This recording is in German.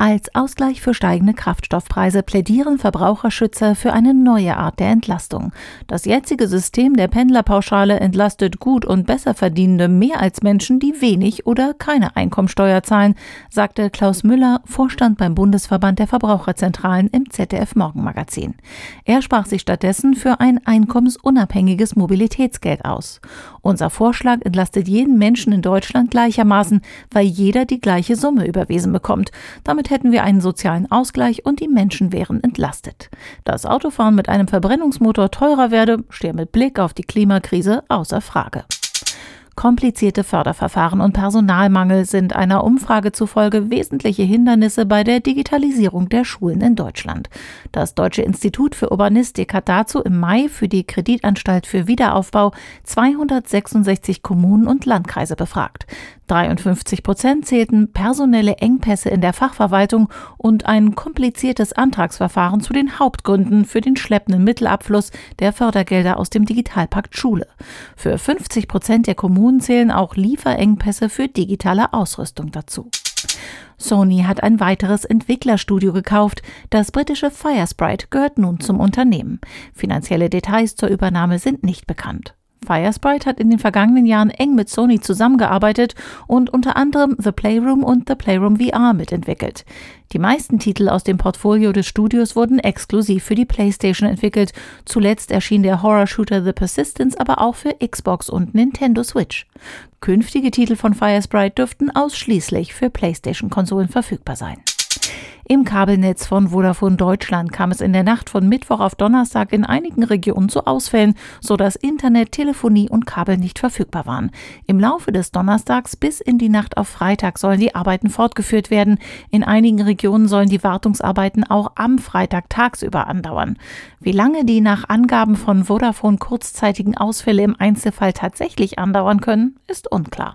Als Ausgleich für steigende Kraftstoffpreise plädieren Verbraucherschützer für eine neue Art der Entlastung. Das jetzige System der Pendlerpauschale entlastet gut und besser verdienende mehr als Menschen, die wenig oder keine Einkommensteuer zahlen, sagte Klaus Müller, Vorstand beim Bundesverband der Verbraucherzentralen im ZDF Morgenmagazin. Er sprach sich stattdessen für ein einkommensunabhängiges Mobilitätsgeld aus. Unser Vorschlag entlastet jeden Menschen in Deutschland gleichermaßen, weil jeder die gleiche Summe überwiesen bekommt. Damit hätten wir einen sozialen Ausgleich und die Menschen wären entlastet. Dass Autofahren mit einem Verbrennungsmotor teurer werde, stehe mit Blick auf die Klimakrise außer Frage. Komplizierte Förderverfahren und Personalmangel sind einer Umfrage zufolge wesentliche Hindernisse bei der Digitalisierung der Schulen in Deutschland. Das Deutsche Institut für Urbanistik hat dazu im Mai für die Kreditanstalt für Wiederaufbau 266 Kommunen und Landkreise befragt. 53 Prozent zählten personelle Engpässe in der Fachverwaltung und ein kompliziertes Antragsverfahren zu den Hauptgründen für den schleppenden Mittelabfluss der Fördergelder aus dem Digitalpakt Schule. Für 50 Prozent der Kommunen zählen auch Lieferengpässe für digitale Ausrüstung dazu. Sony hat ein weiteres Entwicklerstudio gekauft. Das britische Firesprite gehört nun zum Unternehmen. Finanzielle Details zur Übernahme sind nicht bekannt. Firesprite hat in den vergangenen Jahren eng mit Sony zusammengearbeitet und unter anderem The Playroom und The Playroom VR mitentwickelt. Die meisten Titel aus dem Portfolio des Studios wurden exklusiv für die PlayStation entwickelt. Zuletzt erschien der Horror-Shooter The Persistence aber auch für Xbox und Nintendo Switch. Künftige Titel von Firesprite dürften ausschließlich für PlayStation-Konsolen verfügbar sein. Im Kabelnetz von Vodafone Deutschland kam es in der Nacht von Mittwoch auf Donnerstag in einigen Regionen zu Ausfällen, sodass Internet, Telefonie und Kabel nicht verfügbar waren. Im Laufe des Donnerstags bis in die Nacht auf Freitag sollen die Arbeiten fortgeführt werden. In einigen Regionen sollen die Wartungsarbeiten auch am Freitag tagsüber andauern. Wie lange die nach Angaben von Vodafone kurzzeitigen Ausfälle im Einzelfall tatsächlich andauern können, ist unklar.